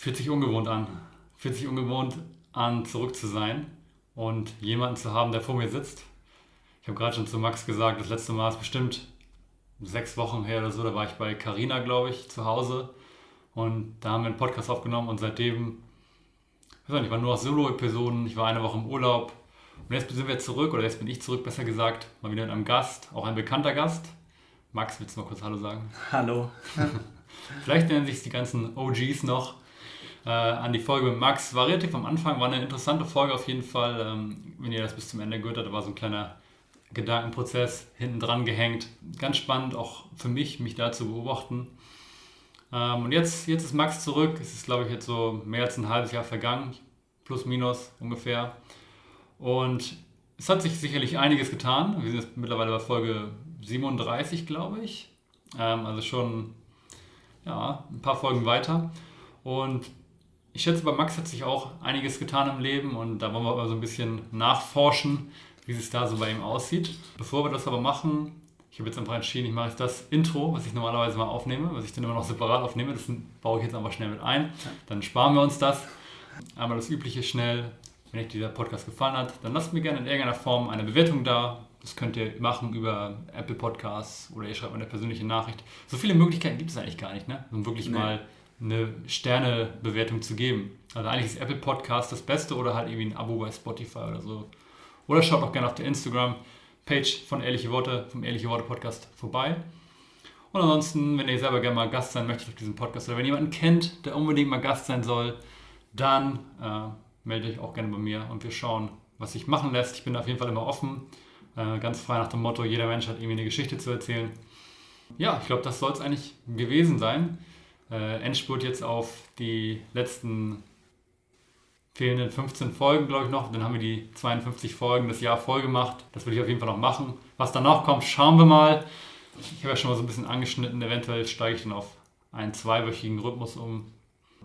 Fühlt sich ungewohnt an. Fühlt sich ungewohnt an, zurück zu sein und jemanden zu haben, der vor mir sitzt. Ich habe gerade schon zu Max gesagt, das letzte Mal ist bestimmt sechs Wochen her oder so, da war ich bei Carina, glaube ich, zu Hause und da haben wir einen Podcast aufgenommen und seitdem, ich weiß nicht, ich war nur noch Solo-Episoden, ich war eine Woche im Urlaub und jetzt sind wir zurück, oder jetzt bin ich zurück, besser gesagt, mal wieder mit einem Gast, auch ein bekannter Gast. Max, willst du mal kurz Hallo sagen? Hallo. Vielleicht nennen sich die ganzen OGs noch äh, an die Folge mit Max. War relativ am Anfang, war eine interessante Folge auf jeden Fall. Ähm, wenn ihr das bis zum Ende gehört habt, da war so ein kleiner Gedankenprozess hinten dran gehängt. Ganz spannend, auch für mich, mich da zu beobachten. Ähm, und jetzt, jetzt ist Max zurück. Es ist, glaube ich, jetzt so mehr als ein halbes Jahr vergangen, plus minus ungefähr. Und es hat sich sicherlich einiges getan. Wir sind jetzt mittlerweile bei Folge 37, glaube ich. Ähm, also schon ja, ein paar Folgen weiter. Und ich schätze, bei Max hat sich auch einiges getan im Leben und da wollen wir aber so ein bisschen nachforschen, wie es da so bei ihm aussieht. Bevor wir das aber machen, ich habe jetzt einfach entschieden, ich mache jetzt das Intro, was ich normalerweise mal aufnehme, was ich dann immer noch separat aufnehme. Das baue ich jetzt einfach schnell mit ein. Dann sparen wir uns das. Einmal das Übliche schnell. Wenn euch dieser Podcast gefallen hat, dann lasst mir gerne in irgendeiner Form eine Bewertung da. Das könnt ihr machen über Apple Podcasts oder ihr schreibt mir eine persönliche Nachricht. So viele Möglichkeiten gibt es eigentlich gar nicht, ne? um wirklich nee. mal eine Sternebewertung zu geben. Also eigentlich ist Apple Podcast das Beste oder halt irgendwie ein Abo bei Spotify oder so. Oder schaut auch gerne auf der Instagram-Page von Ehrliche Worte, vom Ehrliche Worte Podcast vorbei. Und ansonsten, wenn ihr selber gerne mal Gast sein möchtet auf diesem Podcast oder wenn jemanden kennt, der unbedingt mal Gast sein soll, dann äh, meldet euch auch gerne bei mir und wir schauen, was sich machen lässt. Ich bin auf jeden Fall immer offen, äh, ganz frei nach dem Motto, jeder Mensch hat irgendwie eine Geschichte zu erzählen. Ja, ich glaube, das soll es eigentlich gewesen sein. Äh, Endspurt jetzt auf die letzten fehlenden 15 Folgen, glaube ich, noch. Dann haben wir die 52 Folgen das Jahr voll gemacht. Das will ich auf jeden Fall noch machen. Was danach kommt, schauen wir mal. Ich habe ja schon mal so ein bisschen angeschnitten. Eventuell steige ich dann auf einen zweiwöchigen Rhythmus um.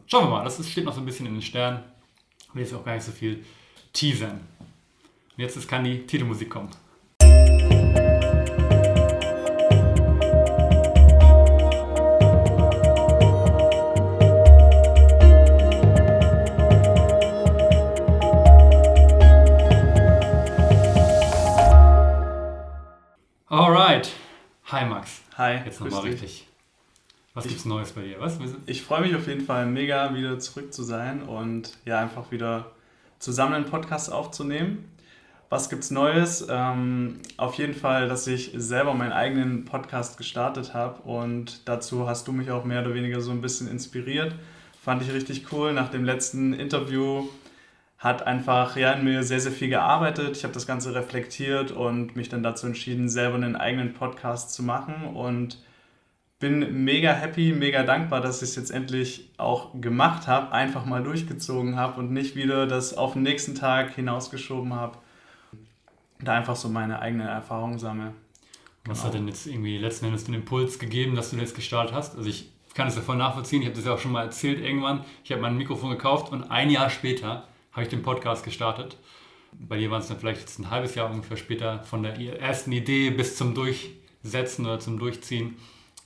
Schauen wir mal. Das steht noch so ein bisschen in den Sternen will jetzt auch gar nicht so viel teasern. Und jetzt kann die Titelmusik kommen. Hi. Jetzt nochmal richtig. Was gibt es Neues bei dir? Was? Ich freue mich auf jeden Fall mega, wieder zurück zu sein und ja, einfach wieder zusammen einen Podcast aufzunehmen. Was gibt's Neues? Ähm, auf jeden Fall, dass ich selber meinen eigenen Podcast gestartet habe und dazu hast du mich auch mehr oder weniger so ein bisschen inspiriert. Fand ich richtig cool. Nach dem letzten Interview hat einfach ja, in mir sehr, sehr viel gearbeitet. Ich habe das Ganze reflektiert und mich dann dazu entschieden, selber einen eigenen Podcast zu machen und bin mega happy, mega dankbar, dass ich es jetzt endlich auch gemacht habe, einfach mal durchgezogen habe und nicht wieder das auf den nächsten Tag hinausgeschoben habe. Da einfach so meine eigene Erfahrung sammle. Was genau. hat denn jetzt irgendwie letzten Endes den Impuls gegeben, dass du das gestartet hast? Also ich kann es ja voll nachvollziehen, ich habe das ja auch schon mal erzählt irgendwann. Ich habe mein Mikrofon gekauft und ein Jahr später habe ich den Podcast gestartet. Bei dir waren es dann vielleicht jetzt ein halbes Jahr ungefähr später von der ersten Idee bis zum Durchsetzen oder zum Durchziehen.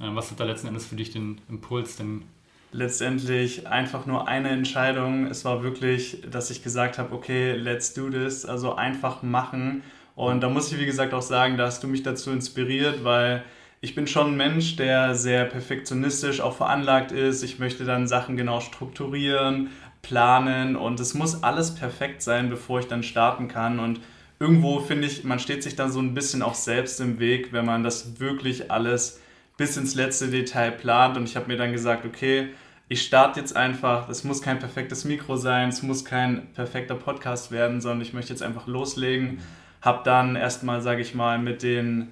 Ähm, was hat da letzten Endes für dich den Impuls denn? Letztendlich einfach nur eine Entscheidung. Es war wirklich, dass ich gesagt habe, okay, let's do this. Also einfach machen. Und da muss ich, wie gesagt, auch sagen, da hast du mich dazu inspiriert, weil ich bin schon ein Mensch, der sehr perfektionistisch auch veranlagt ist. Ich möchte dann Sachen genau strukturieren, planen und es muss alles perfekt sein, bevor ich dann starten kann. Und irgendwo finde ich, man steht sich dann so ein bisschen auch selbst im Weg, wenn man das wirklich alles bis ins letzte Detail plant. Und ich habe mir dann gesagt, okay, ich starte jetzt einfach. Es muss kein perfektes Mikro sein, es muss kein perfekter Podcast werden, sondern ich möchte jetzt einfach loslegen. Habe dann erstmal, sage ich mal, mit den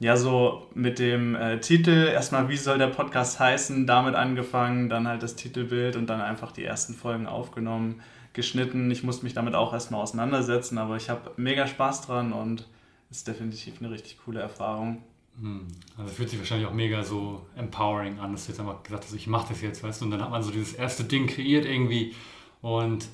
ja, so mit dem äh, Titel, erstmal, wie soll der Podcast heißen, damit angefangen, dann halt das Titelbild und dann einfach die ersten Folgen aufgenommen, geschnitten. Ich musste mich damit auch erstmal auseinandersetzen, aber ich habe mega Spaß dran und ist definitiv eine richtig coole Erfahrung. Hm. Also fühlt sich wahrscheinlich auch mega so empowering an, dass du jetzt einfach gesagt hast, ich mache das jetzt, weißt du, und dann hat man so dieses erste Ding kreiert irgendwie und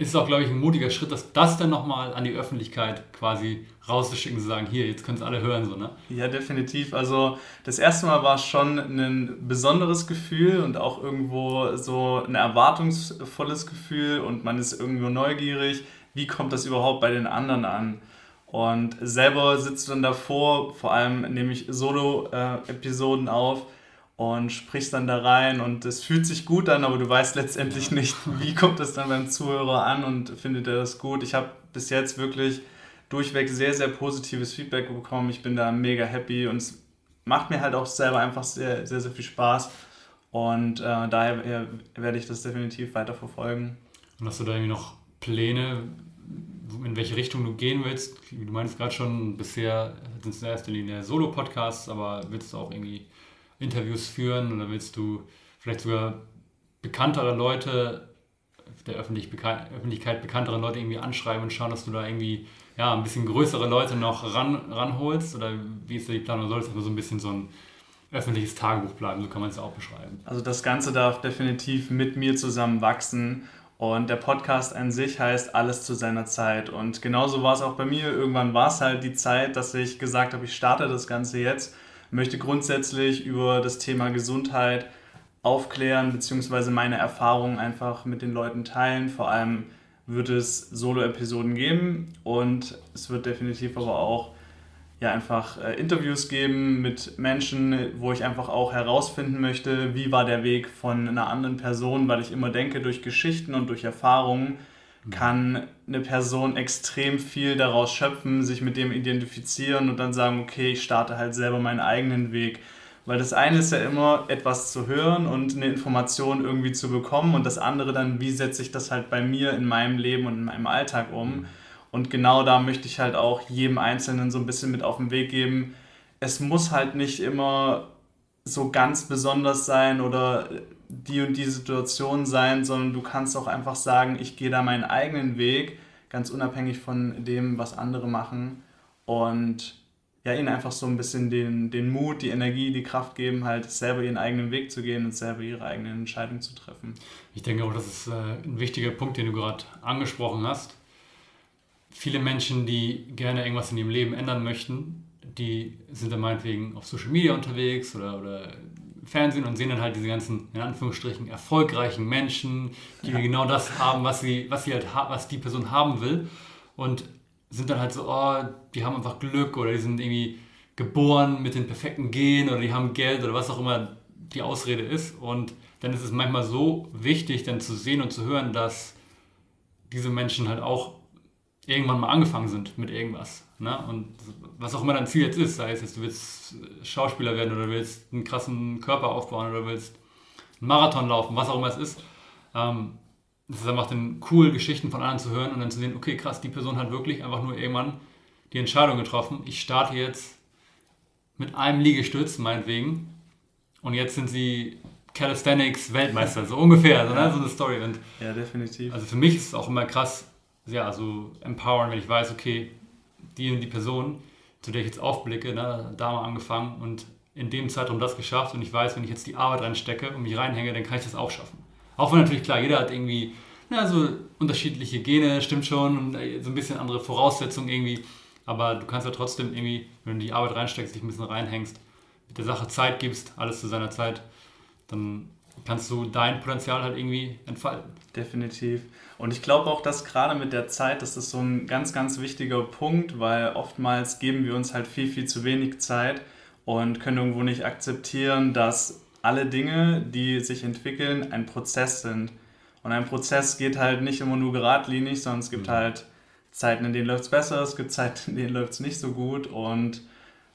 ist es auch, glaube ich, ein mutiger Schritt, dass das dann nochmal an die Öffentlichkeit quasi rauszuschicken, zu sagen, hier, jetzt können es alle hören, so, ne? Ja, definitiv. Also das erste Mal war schon ein besonderes Gefühl und auch irgendwo so ein erwartungsvolles Gefühl und man ist irgendwo neugierig, wie kommt das überhaupt bei den anderen an? Und selber sitzt du dann davor, vor allem nehme ich Solo-Episoden auf, und sprichst dann da rein und es fühlt sich gut an, aber du weißt letztendlich nicht, wie kommt es dann beim Zuhörer an und findet er das gut. Ich habe bis jetzt wirklich durchweg sehr, sehr positives Feedback bekommen. Ich bin da mega happy und es macht mir halt auch selber einfach sehr, sehr, sehr viel Spaß und äh, daher werde ich das definitiv weiter verfolgen. Und hast du da irgendwie noch Pläne, in welche Richtung du gehen willst? Du meinst gerade schon, bisher sind es in erster Linie Solo-Podcasts, aber willst du auch irgendwie Interviews führen oder willst du vielleicht sogar bekanntere Leute, der Öffentlich Bekan Öffentlichkeit bekanntere Leute irgendwie anschreiben und schauen, dass du da irgendwie ja, ein bisschen größere Leute noch ran, ranholst? Oder wie ist da die Planung? Soll es aber so ein bisschen so ein öffentliches Tagebuch bleiben? So kann man es auch beschreiben. Also das Ganze darf definitiv mit mir zusammen wachsen. Und der Podcast an sich heißt alles zu seiner Zeit. Und genauso war es auch bei mir. Irgendwann war es halt die Zeit, dass ich gesagt habe, ich starte das Ganze jetzt möchte grundsätzlich über das Thema Gesundheit aufklären, beziehungsweise meine Erfahrungen einfach mit den Leuten teilen. Vor allem wird es Solo-Episoden geben und es wird definitiv aber auch ja, einfach äh, Interviews geben mit Menschen, wo ich einfach auch herausfinden möchte, wie war der Weg von einer anderen Person, weil ich immer denke, durch Geschichten und durch Erfahrungen kann eine Person extrem viel daraus schöpfen, sich mit dem identifizieren und dann sagen, okay, ich starte halt selber meinen eigenen Weg. Weil das eine ist ja immer etwas zu hören und eine Information irgendwie zu bekommen und das andere dann, wie setze ich das halt bei mir in meinem Leben und in meinem Alltag um. Und genau da möchte ich halt auch jedem Einzelnen so ein bisschen mit auf den Weg geben. Es muss halt nicht immer so ganz besonders sein oder die und die Situation sein, sondern du kannst auch einfach sagen, ich gehe da meinen eigenen Weg, ganz unabhängig von dem, was andere machen. Und ja, ihnen einfach so ein bisschen den, den Mut, die Energie, die Kraft geben, halt selber ihren eigenen Weg zu gehen und selber ihre eigenen Entscheidungen zu treffen. Ich denke auch, das ist äh, ein wichtiger Punkt, den du gerade angesprochen hast. Viele Menschen, die gerne irgendwas in ihrem Leben ändern möchten, die sind dann meinetwegen auf Social Media unterwegs oder, oder Fernsehen und sehen dann halt diese ganzen, in Anführungsstrichen, erfolgreichen Menschen, die ja. genau das haben, was sie, was sie halt was die Person haben will. Und sind dann halt so, oh, die haben einfach Glück oder die sind irgendwie geboren mit den perfekten Genen oder die haben Geld oder was auch immer die Ausrede ist. Und dann ist es manchmal so wichtig, dann zu sehen und zu hören, dass diese Menschen halt auch irgendwann mal angefangen sind mit irgendwas. Ne? Und was auch immer dein Ziel jetzt ist, sei es jetzt, du willst Schauspieler werden oder willst einen krassen Körper aufbauen oder willst einen Marathon laufen, was auch immer es ist. Ähm, es ist einfach dann cool, Geschichten von anderen zu hören und dann zu sehen, okay, krass, die Person hat wirklich einfach nur irgendwann die Entscheidung getroffen, ich starte jetzt mit einem Liegestütz, meinetwegen, und jetzt sind sie Calisthenics Weltmeister, so ungefähr, so, ne? so eine Story. Und ja, definitiv. Also für mich ist es auch immer krass, ja, so empowern, wenn ich weiß, okay, die die Person, zu der ich jetzt aufblicke, ne, da mal angefangen und in dem Zeitraum das geschafft und ich weiß, wenn ich jetzt die Arbeit reinstecke und mich reinhänge, dann kann ich das auch schaffen. Auch wenn natürlich klar, jeder hat irgendwie na, so unterschiedliche Gene, stimmt schon, und äh, so ein bisschen andere Voraussetzungen irgendwie, aber du kannst ja trotzdem irgendwie, wenn du die Arbeit reinsteckst, dich ein bisschen reinhängst, mit der Sache Zeit gibst, alles zu seiner Zeit, dann kannst du dein Potenzial halt irgendwie entfalten. Definitiv. Und ich glaube auch, dass gerade mit der Zeit, das ist so ein ganz, ganz wichtiger Punkt, weil oftmals geben wir uns halt viel, viel zu wenig Zeit und können irgendwo nicht akzeptieren, dass alle Dinge, die sich entwickeln, ein Prozess sind. Und ein Prozess geht halt nicht immer nur geradlinig, sondern es gibt mhm. halt Zeiten, in denen läuft es besser, es gibt Zeiten, in denen läuft es nicht so gut und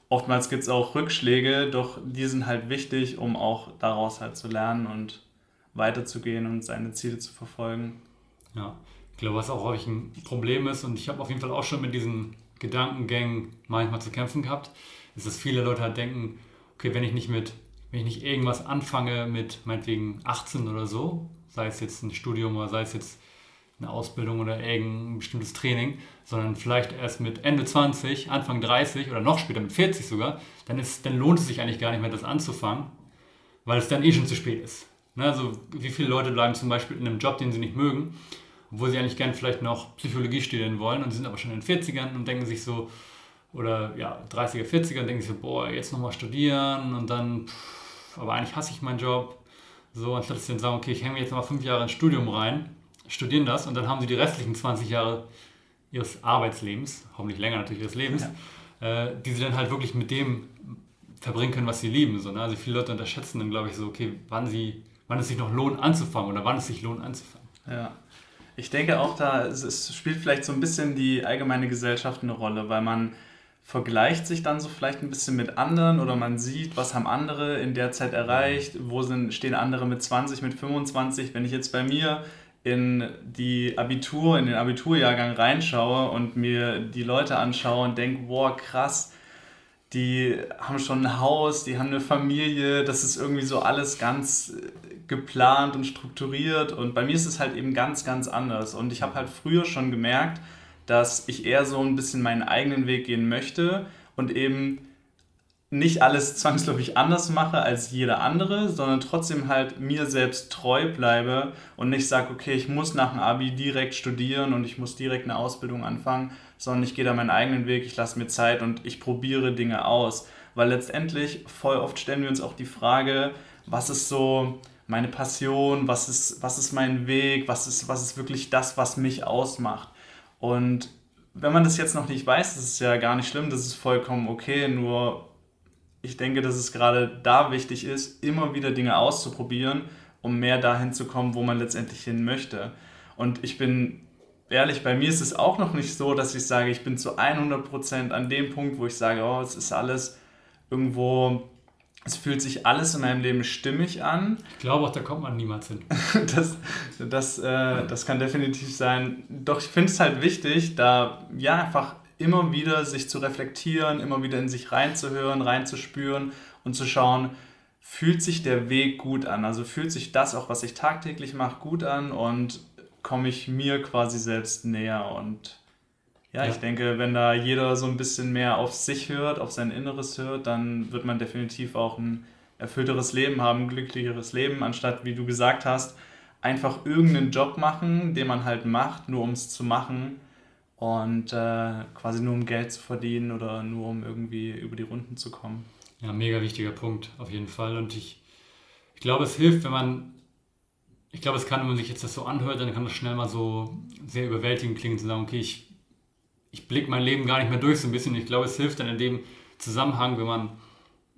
oftmals gibt es auch Rückschläge, doch die sind halt wichtig, um auch daraus halt zu lernen und weiterzugehen und seine Ziele zu verfolgen. Ja, ich glaube, was auch häufig ein Problem ist, und ich habe auf jeden Fall auch schon mit diesen Gedankengängen manchmal zu kämpfen gehabt, ist, dass viele Leute halt denken, okay, wenn ich nicht mit, wenn ich nicht irgendwas anfange mit meinetwegen 18 oder so, sei es jetzt ein Studium oder sei es jetzt eine Ausbildung oder irgendein bestimmtes Training, sondern vielleicht erst mit Ende 20, Anfang 30 oder noch später mit 40 sogar, dann, ist, dann lohnt es sich eigentlich gar nicht mehr, das anzufangen, weil es dann eh schon zu spät ist. Ne, also wie viele Leute bleiben zum Beispiel in einem Job, den sie nicht mögen, obwohl sie eigentlich gern vielleicht noch Psychologie studieren wollen und sie sind aber schon in den 40ern und denken sich so, oder ja, 30er, 40er und denken sich so, boah, jetzt nochmal studieren und dann, pff, aber eigentlich hasse ich meinen Job. So, anstatt dass sie dann sagen, okay, ich hänge mir jetzt nochmal fünf Jahre ins Studium rein, studieren das und dann haben sie die restlichen 20 Jahre ihres Arbeitslebens, hoffentlich länger natürlich ihres Lebens, ja. äh, die sie dann halt wirklich mit dem verbringen können, was sie lieben. So, ne? Also viele Leute unterschätzen dann, glaube ich, so, okay, wann, sie, wann es sich noch lohnt anzufangen oder wann es sich lohnt anzufangen. Ja. Ich denke auch da, es spielt vielleicht so ein bisschen die allgemeine Gesellschaft eine Rolle, weil man vergleicht sich dann so vielleicht ein bisschen mit anderen oder man sieht, was haben andere in der Zeit erreicht, wo sind, stehen andere mit 20, mit 25. Wenn ich jetzt bei mir in die Abitur, in den Abiturjahrgang reinschaue und mir die Leute anschaue und denke, boah, krass, die haben schon ein Haus, die haben eine Familie, das ist irgendwie so alles ganz geplant und strukturiert und bei mir ist es halt eben ganz, ganz anders und ich habe halt früher schon gemerkt, dass ich eher so ein bisschen meinen eigenen Weg gehen möchte und eben nicht alles zwangsläufig anders mache als jeder andere, sondern trotzdem halt mir selbst treu bleibe und nicht sage, okay, ich muss nach dem Abi direkt studieren und ich muss direkt eine Ausbildung anfangen, sondern ich gehe da meinen eigenen Weg, ich lasse mir Zeit und ich probiere Dinge aus. Weil letztendlich voll oft stellen wir uns auch die Frage, was ist so meine Passion, was ist, was ist mein Weg, was ist, was ist wirklich das, was mich ausmacht. Und wenn man das jetzt noch nicht weiß, das ist ja gar nicht schlimm, das ist vollkommen okay, nur ich denke, dass es gerade da wichtig ist, immer wieder Dinge auszuprobieren, um mehr dahin zu kommen, wo man letztendlich hin möchte. Und ich bin ehrlich, bei mir ist es auch noch nicht so, dass ich sage, ich bin zu 100% an dem Punkt, wo ich sage, oh, es ist alles irgendwo es fühlt sich alles in meinem Leben stimmig an. Ich glaube auch, da kommt man niemals hin. das, das, äh, das kann definitiv sein. Doch ich finde es halt wichtig, da ja einfach immer wieder sich zu reflektieren, immer wieder in sich reinzuhören, reinzuspüren und zu schauen, fühlt sich der Weg gut an? Also fühlt sich das auch, was ich tagtäglich mache, gut an und komme ich mir quasi selbst näher und ja, ja, ich denke, wenn da jeder so ein bisschen mehr auf sich hört, auf sein Inneres hört, dann wird man definitiv auch ein erfüllteres Leben haben, ein glücklicheres Leben, anstatt, wie du gesagt hast, einfach irgendeinen Job machen, den man halt macht, nur um es zu machen und äh, quasi nur um Geld zu verdienen oder nur um irgendwie über die Runden zu kommen. Ja, mega wichtiger Punkt, auf jeden Fall. Und ich, ich glaube, es hilft, wenn man, ich glaube, es kann, wenn man sich jetzt das so anhört, dann kann das schnell mal so sehr überwältigend klingen, zu sagen, okay, ich ich blicke mein Leben gar nicht mehr durch so ein bisschen. Ich glaube, es hilft dann in dem Zusammenhang, wenn man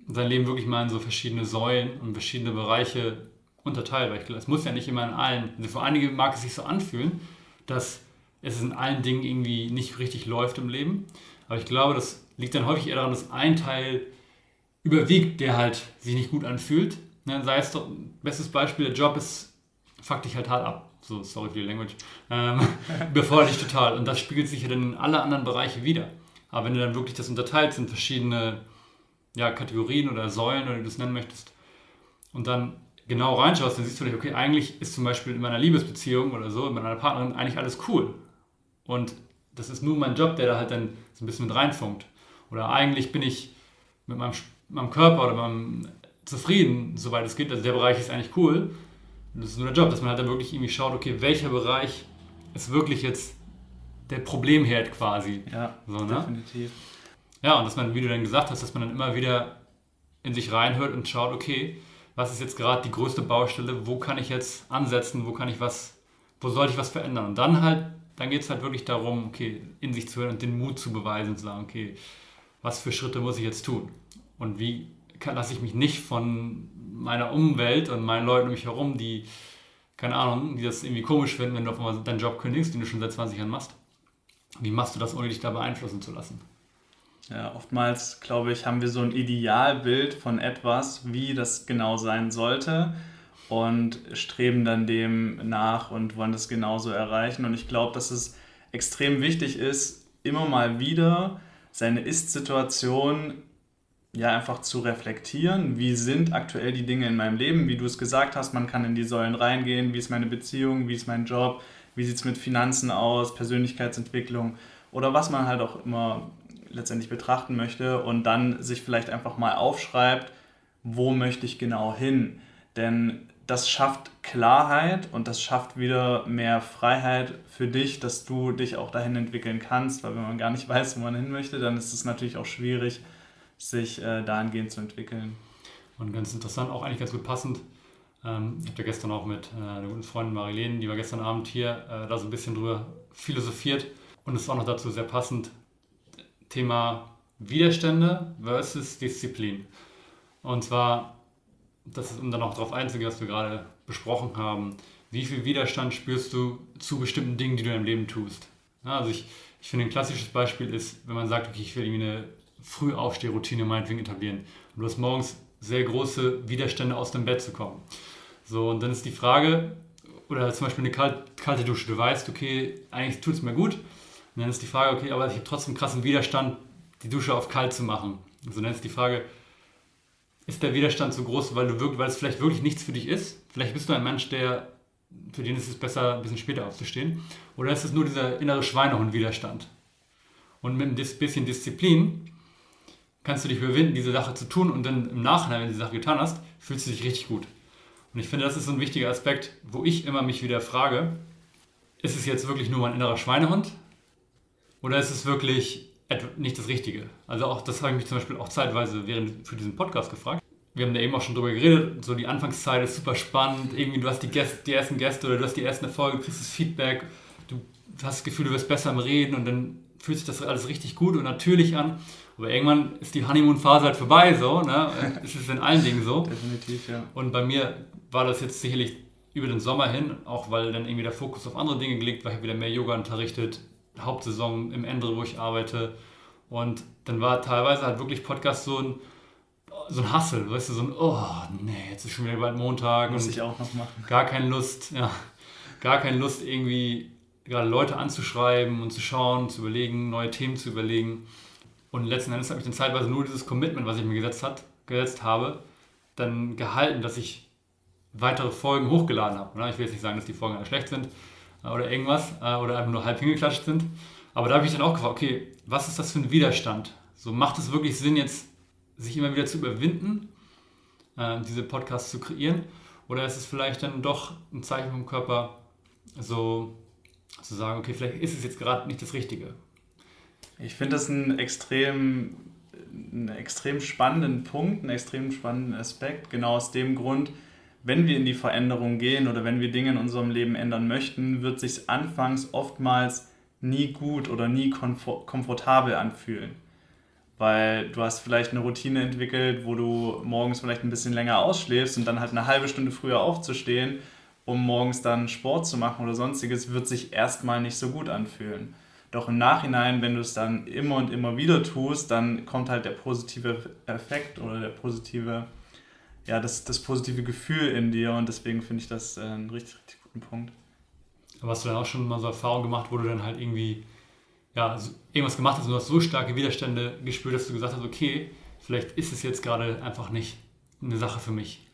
sein Leben wirklich mal in so verschiedene Säulen und verschiedene Bereiche unterteilt. Weil ich, es muss ja nicht immer in allen, also für einige mag es sich so anfühlen, dass es in allen Dingen irgendwie nicht richtig läuft im Leben. Aber ich glaube, das liegt dann häufig eher daran, dass ein Teil überwiegt, der halt sich nicht gut anfühlt. Ne, sei es doch, bestes Beispiel, der Job ist, fuck dich halt hart ab so sorry für die Language, ähm, befeuert dich total. Und das spiegelt sich ja dann in alle anderen Bereiche wieder. Aber wenn du dann wirklich das unterteilst in verschiedene ja, Kategorien oder Säulen oder wie du es nennen möchtest, und dann genau reinschaust, dann siehst du, okay, eigentlich ist zum Beispiel in meiner Liebesbeziehung oder so, mit meiner Partnerin eigentlich alles cool. Und das ist nur mein Job, der da halt dann so ein bisschen mit reinfunkt. Oder eigentlich bin ich mit meinem, meinem Körper oder meinem zufrieden, soweit es geht. Also der Bereich ist eigentlich cool. Das ist nur der Job, dass man halt dann wirklich irgendwie schaut, okay, welcher Bereich ist wirklich jetzt der Problemherd quasi. Ja, so, ne? definitiv. Ja, und dass man, wie du dann gesagt hast, dass man dann immer wieder in sich reinhört und schaut, okay, was ist jetzt gerade die größte Baustelle, wo kann ich jetzt ansetzen, wo kann ich was, wo sollte ich was verändern? Und dann halt, dann geht es halt wirklich darum, okay, in sich zu hören und den Mut zu beweisen und zu sagen, okay, was für Schritte muss ich jetzt tun? Und wie lasse ich mich nicht von meiner Umwelt und meinen Leuten um mich herum, die, keine Ahnung, die das irgendwie komisch finden, wenn du auf einmal deinen Job kündigst, den du schon seit 20 Jahren machst. Wie machst du das, ohne dich da beeinflussen zu lassen? Ja, oftmals, glaube ich, haben wir so ein Idealbild von etwas, wie das genau sein sollte und streben dann dem nach und wollen das genauso erreichen. Und ich glaube, dass es extrem wichtig ist, immer mal wieder seine Ist-Situation ja einfach zu reflektieren, wie sind aktuell die Dinge in meinem Leben, wie du es gesagt hast, man kann in die Säulen reingehen, wie ist meine Beziehung, wie ist mein Job, wie sieht es mit Finanzen aus, Persönlichkeitsentwicklung? Oder was man halt auch immer letztendlich betrachten möchte und dann sich vielleicht einfach mal aufschreibt, wo möchte ich genau hin. Denn das schafft Klarheit und das schafft wieder mehr Freiheit für dich, dass du dich auch dahin entwickeln kannst, weil wenn man gar nicht weiß, wo man hin möchte, dann ist es natürlich auch schwierig, sich äh, dahingehend zu entwickeln. Und ganz interessant, auch eigentlich ganz gut passend. Ähm, ich habe ja gestern auch mit äh, einer guten Freundin Marilene, die war gestern Abend hier, äh, da so ein bisschen drüber philosophiert und es ist auch noch dazu sehr passend. Thema Widerstände versus Disziplin. Und zwar, das ist, um dann auch darauf einzugehen, was wir gerade besprochen haben, wie viel Widerstand spürst du zu bestimmten Dingen, die du in deinem Leben tust? Ja, also ich, ich finde, ein klassisches Beispiel ist, wenn man sagt, okay, ich will irgendwie eine Frühaufstehroutine meinetwegen etablieren. Und du hast morgens sehr große Widerstände aus dem Bett zu kommen. So, und dann ist die Frage, oder zum Beispiel eine kalte Dusche, du weißt, okay, eigentlich tut es mir gut. Und dann ist die Frage, okay, aber ich habe trotzdem krassen Widerstand, die Dusche auf kalt zu machen. So, dann ist die Frage, ist der Widerstand so groß, weil, du wirklich, weil es vielleicht wirklich nichts für dich ist? Vielleicht bist du ein Mensch, der, für den ist es besser, ein bisschen später aufzustehen. Oder ist es nur dieser innere Schweinehund-Widerstand? Und mit ein bisschen Disziplin kannst du dich überwinden, diese Sache zu tun und dann im Nachhinein, wenn du die Sache getan hast, fühlst du dich richtig gut. Und ich finde, das ist so ein wichtiger Aspekt, wo ich immer mich wieder frage, ist es jetzt wirklich nur mein innerer Schweinehund oder ist es wirklich nicht das Richtige? Also auch das habe ich mich zum Beispiel auch zeitweise während für diesen Podcast gefragt. Wir haben da eben auch schon drüber geredet, so die Anfangszeit ist super spannend, irgendwie du hast die, Gäste, die ersten Gäste oder du hast die ersten Erfolge, kriegst das Feedback, du hast das Gefühl, du wirst besser im Reden und dann fühlt sich das alles richtig gut und natürlich an. Aber irgendwann ist die Honeymoon-Phase halt vorbei, so, ne? Es ist in allen Dingen so. Definitiv, ja. Und bei mir war das jetzt sicherlich über den Sommer hin, auch weil dann irgendwie der Fokus auf andere Dinge gelegt war. Ich habe wieder mehr Yoga unterrichtet, Hauptsaison im Ende, wo ich arbeite. Und dann war teilweise halt wirklich Podcast so ein, so ein Hustle, weißt du, so ein, oh nee, jetzt ist schon wieder bald Montag. Muss ich auch noch machen. Gar keine Lust, ja, gar keine Lust irgendwie gerade Leute anzuschreiben und zu schauen, zu überlegen, neue Themen zu überlegen. Und letzten Endes habe ich dann zeitweise nur dieses Commitment, was ich mir gesetzt, hat, gesetzt habe, dann gehalten, dass ich weitere Folgen hochgeladen habe. Ich will jetzt nicht sagen, dass die Folgen alle schlecht sind äh, oder irgendwas äh, oder einfach nur halb hingeklatscht sind. Aber da habe ich dann auch gefragt, okay, was ist das für ein Widerstand? So macht es wirklich Sinn, jetzt sich immer wieder zu überwinden, äh, diese Podcasts zu kreieren? Oder ist es vielleicht dann doch ein Zeichen vom Körper, so zu sagen, okay, vielleicht ist es jetzt gerade nicht das Richtige? Ich finde das einen extrem, einen extrem spannenden Punkt, einen extrem spannenden Aspekt, genau aus dem Grund, wenn wir in die Veränderung gehen oder wenn wir Dinge in unserem Leben ändern möchten, wird sich anfangs oftmals nie gut oder nie komfortabel anfühlen. Weil du hast vielleicht eine Routine entwickelt, wo du morgens vielleicht ein bisschen länger ausschläfst und dann halt eine halbe Stunde früher aufzustehen, um morgens dann Sport zu machen oder sonstiges, wird sich erstmal nicht so gut anfühlen. Doch im Nachhinein, wenn du es dann immer und immer wieder tust, dann kommt halt der positive Effekt oder der positive, ja, das, das positive Gefühl in dir und deswegen finde ich das äh, einen richtig, richtig guten Punkt. Aber hast du dann auch schon mal so Erfahrungen gemacht, wo du dann halt irgendwie ja, irgendwas gemacht hast und du hast so starke Widerstände gespürt, dass du gesagt hast, okay, vielleicht ist es jetzt gerade einfach nicht eine Sache für mich.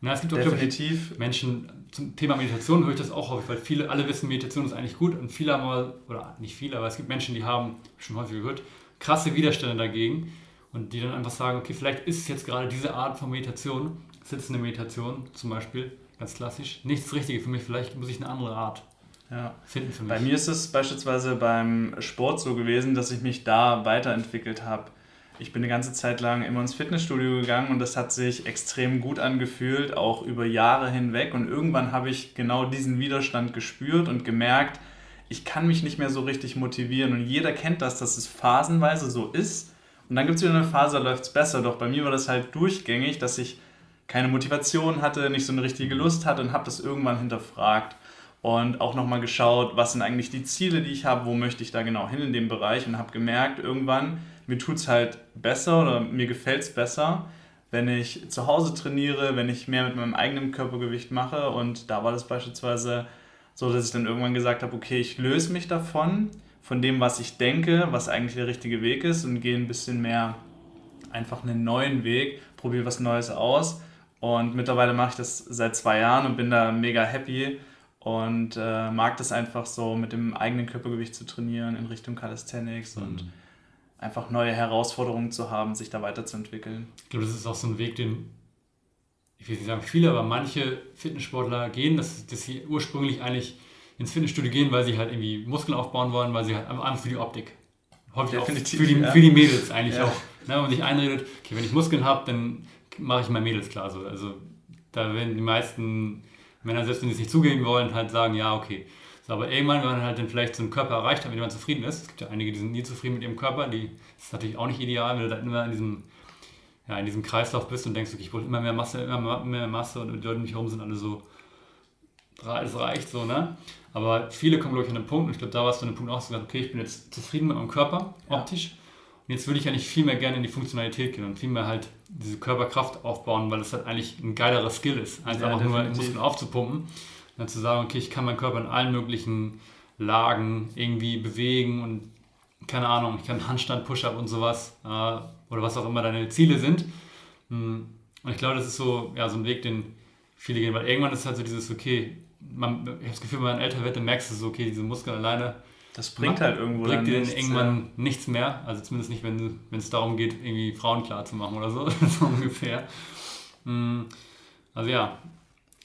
Na, es gibt auch Definitiv. Menschen, zum Thema Meditation höre ich das auch häufig, weil viele, alle wissen, Meditation ist eigentlich gut und viele haben aber, oder nicht viele, aber es gibt Menschen, die haben, schon häufig gehört, krasse Widerstände dagegen und die dann einfach sagen, okay, vielleicht ist es jetzt gerade diese Art von Meditation, sitzende Meditation zum Beispiel, ganz klassisch, nichts Richtige für mich, vielleicht muss ich eine andere Art ja. finden für mich. Bei mir ist es beispielsweise beim Sport so gewesen, dass ich mich da weiterentwickelt habe ich bin eine ganze Zeit lang immer ins Fitnessstudio gegangen und das hat sich extrem gut angefühlt, auch über Jahre hinweg. Und irgendwann habe ich genau diesen Widerstand gespürt und gemerkt, ich kann mich nicht mehr so richtig motivieren. Und jeder kennt das, dass es phasenweise so ist. Und dann gibt es wieder eine Phase, da läuft es besser. Doch bei mir war das halt durchgängig, dass ich keine Motivation hatte, nicht so eine richtige Lust hatte und habe das irgendwann hinterfragt. Und auch nochmal geschaut, was sind eigentlich die Ziele, die ich habe, wo möchte ich da genau hin in dem Bereich und habe gemerkt, irgendwann, mir tut es halt besser oder mir gefällt es besser, wenn ich zu Hause trainiere, wenn ich mehr mit meinem eigenen Körpergewicht mache. Und da war das beispielsweise so, dass ich dann irgendwann gesagt habe, okay, ich löse mich davon, von dem, was ich denke, was eigentlich der richtige Weg ist und gehe ein bisschen mehr einfach einen neuen Weg, probiere was Neues aus. Und mittlerweile mache ich das seit zwei Jahren und bin da mega happy und äh, mag das einfach so mit dem eigenen Körpergewicht zu trainieren in Richtung Calisthenics mhm. und einfach neue Herausforderungen zu haben, sich da weiterzuentwickeln. Ich glaube, das ist auch so ein Weg, den ich will nicht sagen viele, aber manche Fitnesssportler gehen, dass, dass sie ursprünglich eigentlich ins Fitnessstudio gehen, weil sie halt irgendwie Muskeln aufbauen wollen, weil sie halt einfach für die Optik. Häufig auch für die, ja. für die Mädels eigentlich ja. auch. Ne, wenn man sich einredet, okay, wenn ich Muskeln habe, dann mache ich meine Mädels klar so. Also da werden die meisten Männer, selbst wenn sie es nicht zugeben wollen, halt sagen, ja, okay. So, aber irgendwann, wenn man halt dann vielleicht so einen Körper erreicht hat, mit dem man zufrieden ist, es gibt ja einige, die sind nie zufrieden mit ihrem Körper, die das ist natürlich auch nicht ideal, wenn du dann immer in diesem, ja, in diesem Kreislauf bist und denkst, okay, ich brauche immer mehr Masse, immer mehr Masse und die Leute um mich herum sind alle so, es reicht so, ne? Aber viele kommen, glaube ich, an den Punkt, und ich glaube, da warst du an dem Punkt auch so, okay, ich bin jetzt zufrieden mit meinem Körper, optisch. Ja. Jetzt würde ich eigentlich viel mehr gerne in die Funktionalität gehen und viel mehr halt diese Körperkraft aufbauen, weil das halt eigentlich ein geilerer Skill ist, als ja, einfach definitiv. nur Muskeln aufzupumpen. Und dann zu sagen, okay, ich kann meinen Körper in allen möglichen Lagen irgendwie bewegen und keine Ahnung, ich kann Handstand, Push-Up und sowas äh, oder was auch immer deine Ziele sind. Hm. Und ich glaube, das ist so, ja, so ein Weg, den viele gehen, weil irgendwann ist halt so dieses, okay, man, ich habe das Gefühl, wenn man älter wird, dann merkst du so, okay, diese Muskeln alleine. Das bringt halt irgendwo bringt dir dann irgendwann ja. nichts mehr. Also zumindest nicht, wenn es darum geht, irgendwie Frauen klar zu machen oder so, so ungefähr. Hm, also ja,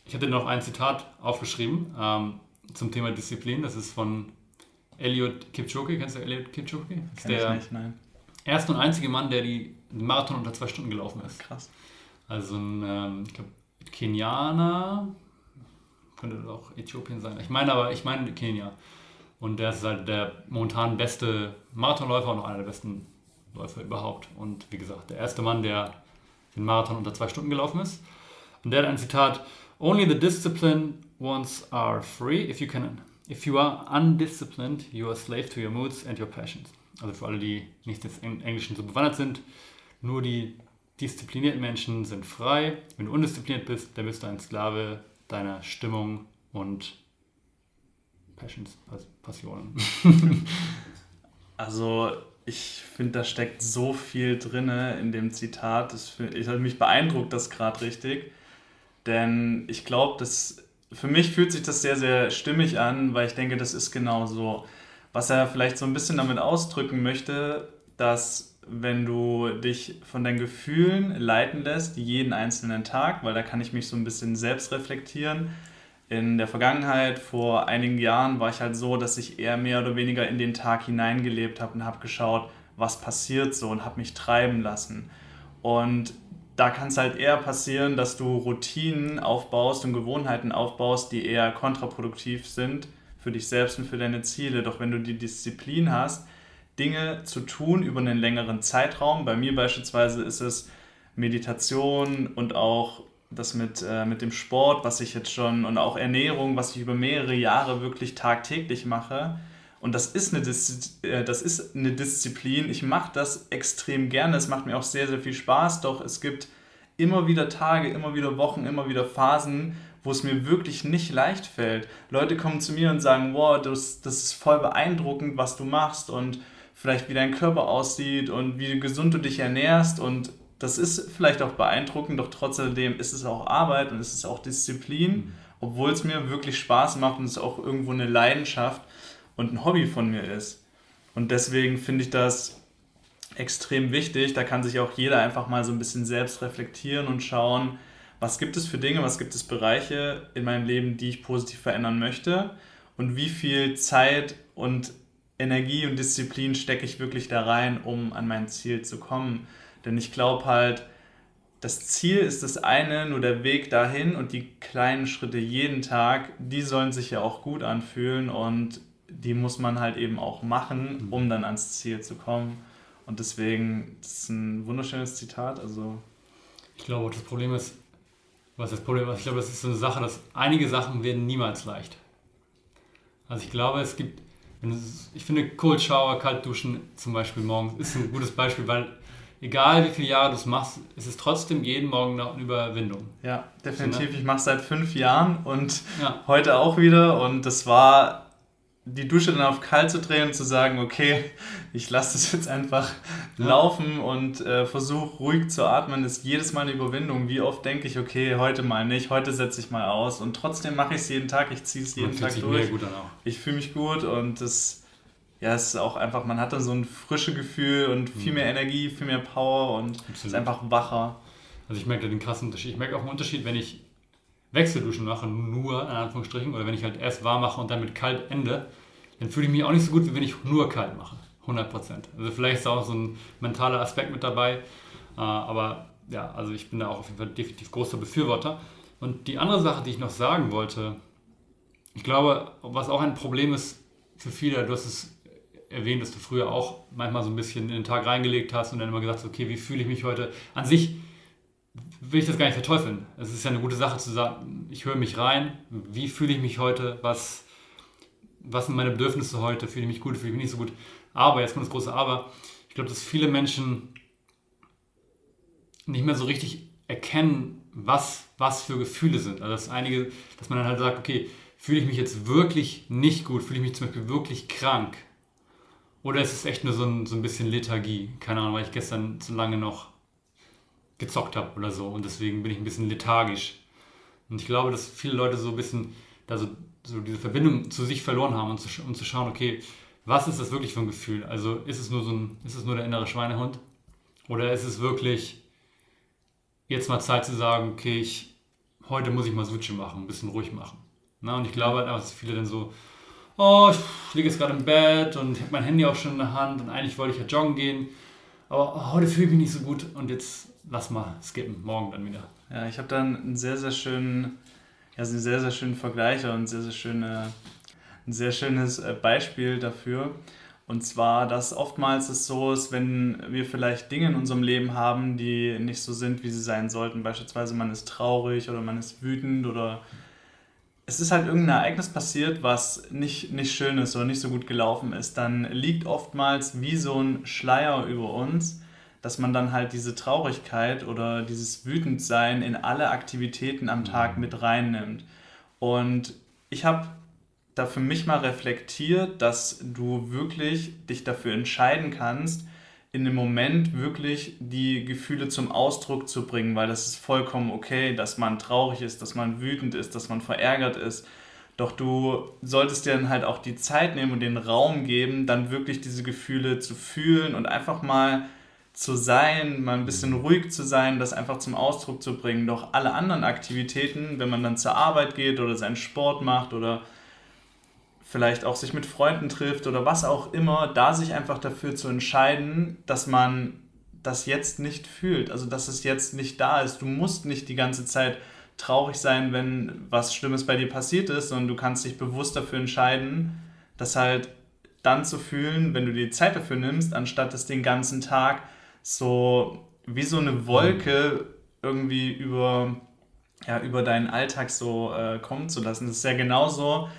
ich hatte noch ein Zitat aufgeschrieben ähm, zum Thema Disziplin. Das ist von Elliot Kipchoge. Kennst du Elliot Kipchoge? Das ist Kenn der nicht, nein. erste und einzige Mann, der die Marathon unter zwei Stunden gelaufen ist. Krass. Also ein, ähm, Kenianer, könnte auch Äthiopien sein. Ich meine aber, ich meine Kenia. Und der ist halt der momentan beste Marathonläufer und auch einer der besten Läufer überhaupt. Und wie gesagt, der erste Mann, der den Marathon unter zwei Stunden gelaufen ist. Und der hat ein Zitat: Only the disciplined ones are free. If you can, if you are undisciplined, you are slave to your moods and your passions. Also für alle, die nicht des Englischen so bewandert sind, nur die disziplinierten Menschen sind frei. Wenn du undiszipliniert bist, dann bist du ein Sklave deiner Stimmung und Passions, Passionen. also ich finde, da steckt so viel drin in dem Zitat. Ich, mich beeindruckt das gerade richtig. Denn ich glaube, dass für mich fühlt sich das sehr, sehr stimmig an, weil ich denke, das ist genau so. Was er vielleicht so ein bisschen damit ausdrücken möchte, dass wenn du dich von deinen Gefühlen leiten lässt, jeden einzelnen Tag, weil da kann ich mich so ein bisschen selbst reflektieren. In der Vergangenheit, vor einigen Jahren, war ich halt so, dass ich eher mehr oder weniger in den Tag hineingelebt habe und habe geschaut, was passiert so und habe mich treiben lassen. Und da kann es halt eher passieren, dass du Routinen aufbaust und Gewohnheiten aufbaust, die eher kontraproduktiv sind für dich selbst und für deine Ziele. Doch wenn du die Disziplin hast, Dinge zu tun über einen längeren Zeitraum. Bei mir beispielsweise ist es Meditation und auch das mit, äh, mit dem Sport, was ich jetzt schon, und auch Ernährung, was ich über mehrere Jahre wirklich tagtäglich mache. Und das ist eine, Dis äh, das ist eine Disziplin. Ich mache das extrem gerne. Es macht mir auch sehr, sehr viel Spaß. Doch es gibt immer wieder Tage, immer wieder Wochen, immer wieder Phasen, wo es mir wirklich nicht leicht fällt. Leute kommen zu mir und sagen, wow, das, das ist voll beeindruckend, was du machst und vielleicht wie dein Körper aussieht und wie gesund du dich ernährst und das ist vielleicht auch beeindruckend, doch trotzdem ist es auch Arbeit und es ist auch Disziplin, mhm. obwohl es mir wirklich Spaß macht und es auch irgendwo eine Leidenschaft und ein Hobby von mir ist. Und deswegen finde ich das extrem wichtig. Da kann sich auch jeder einfach mal so ein bisschen selbst reflektieren und schauen, was gibt es für Dinge, was gibt es Bereiche in meinem Leben, die ich positiv verändern möchte und wie viel Zeit und Energie und Disziplin stecke ich wirklich da rein, um an mein Ziel zu kommen. Denn ich glaube halt, das Ziel ist das eine, nur der Weg dahin und die kleinen Schritte jeden Tag, die sollen sich ja auch gut anfühlen und die muss man halt eben auch machen, mhm. um dann ans Ziel zu kommen. Und deswegen, das ist ein wunderschönes Zitat. Also ich glaube, das Problem ist, was das Problem ist, ich glaube, das ist so eine Sache, dass einige Sachen werden niemals leicht. Also ich glaube, es gibt ich finde Cold Shower, kalt duschen zum Beispiel morgens ist ein gutes Beispiel, weil egal wie viele Jahre du es machst, ist es trotzdem jeden Morgen noch eine Überwindung. Ja, definitiv. So, ne? Ich mache es seit fünf Jahren und ja. heute auch wieder und das war die Dusche dann auf kalt zu drehen und zu sagen, okay, ich lasse das jetzt einfach ja. laufen und äh, versuche ruhig zu atmen, ist jedes Mal eine Überwindung. Wie oft denke ich, okay, heute mal nicht, heute setze ich mal aus und trotzdem mache ich es jeden Tag, ich ziehe es jeden Tag durch. Ich fühle mich gut und das ja, es ist auch einfach, man hat dann so ein frisches Gefühl und viel mhm. mehr Energie, viel mehr Power und Absolut. ist einfach wacher. Also ich merke da den krassen Unterschied. Ich merke auch einen Unterschied, wenn ich Wechselduschen mache, nur in Anführungsstrichen, oder wenn ich halt erst warm mache und dann mit kalt ende, dann fühle ich mich auch nicht so gut, wie wenn ich nur kalt mache. 100 Prozent. Also vielleicht ist auch so ein mentaler Aspekt mit dabei. Äh, aber ja, also ich bin da auch auf jeden Fall definitiv großer Befürworter. Und die andere Sache, die ich noch sagen wollte, ich glaube, was auch ein Problem ist für viele, du hast es erwähnt, dass du früher auch manchmal so ein bisschen in den Tag reingelegt hast und dann immer gesagt hast, okay, wie fühle ich mich heute? An sich will ich das gar nicht verteufeln. Es ist ja eine gute Sache zu sagen, ich höre mich rein, wie fühle ich mich heute, was, was sind meine Bedürfnisse heute, fühle ich mich gut, fühle ich mich nicht so gut. Aber, jetzt kommt das große Aber, ich glaube, dass viele Menschen nicht mehr so richtig erkennen, was, was für Gefühle sind. Also dass einige, dass man dann halt sagt, okay, fühle ich mich jetzt wirklich nicht gut, fühle ich mich zum Beispiel wirklich krank. Oder ist es echt nur so ein, so ein bisschen Lethargie? Keine Ahnung, weil ich gestern zu lange noch gezockt habe oder so und deswegen bin ich ein bisschen lethargisch. Und ich glaube, dass viele Leute so ein bisschen da so, so diese Verbindung zu sich verloren haben, um zu, um zu schauen, okay, was ist das wirklich für ein Gefühl? Also ist es nur so ein, ist es nur der innere Schweinehund? Oder ist es wirklich jetzt mal Zeit zu sagen, okay, ich, heute muss ich mal Switche machen, ein bisschen ruhig machen. Na, und ich glaube halt, dass viele dann so, oh, ich liege jetzt gerade im Bett und ich habe mein Handy auch schon in der Hand und eigentlich wollte ich ja joggen gehen, aber oh, heute fühle ich mich nicht so gut und jetzt lass mal skippen, morgen dann wieder. Ja, ich habe dann einen sehr, sehr schönen, ja, einen sehr, sehr schönen Vergleich und sehr, sehr schöne, ein sehr schönes äh, Beispiel dafür. Und zwar, dass oftmals es so ist, wenn wir vielleicht Dinge in unserem Leben haben, die nicht so sind, wie sie sein sollten. Beispielsweise man ist traurig oder man ist wütend oder es ist halt irgendein Ereignis passiert, was nicht, nicht schön ist oder nicht so gut gelaufen ist. Dann liegt oftmals wie so ein Schleier über uns, dass man dann halt diese Traurigkeit oder dieses Wütendsein in alle Aktivitäten am Tag mit reinnimmt. Und ich habe da für mich mal reflektiert, dass du wirklich dich dafür entscheiden kannst, in dem Moment wirklich die Gefühle zum Ausdruck zu bringen, weil das ist vollkommen okay, dass man traurig ist, dass man wütend ist, dass man verärgert ist. Doch du solltest dir dann halt auch die Zeit nehmen und den Raum geben, dann wirklich diese Gefühle zu fühlen und einfach mal zu sein, mal ein bisschen ruhig zu sein, das einfach zum Ausdruck zu bringen. Doch alle anderen Aktivitäten, wenn man dann zur Arbeit geht oder seinen Sport macht oder vielleicht auch sich mit Freunden trifft oder was auch immer, da sich einfach dafür zu entscheiden, dass man das jetzt nicht fühlt, also dass es jetzt nicht da ist. Du musst nicht die ganze Zeit traurig sein, wenn was Schlimmes bei dir passiert ist, sondern du kannst dich bewusst dafür entscheiden, das halt dann zu fühlen, wenn du dir Zeit dafür nimmst, anstatt es den ganzen Tag so wie so eine Wolke irgendwie über, ja, über deinen Alltag so äh, kommen zu lassen. Das ist ja genauso,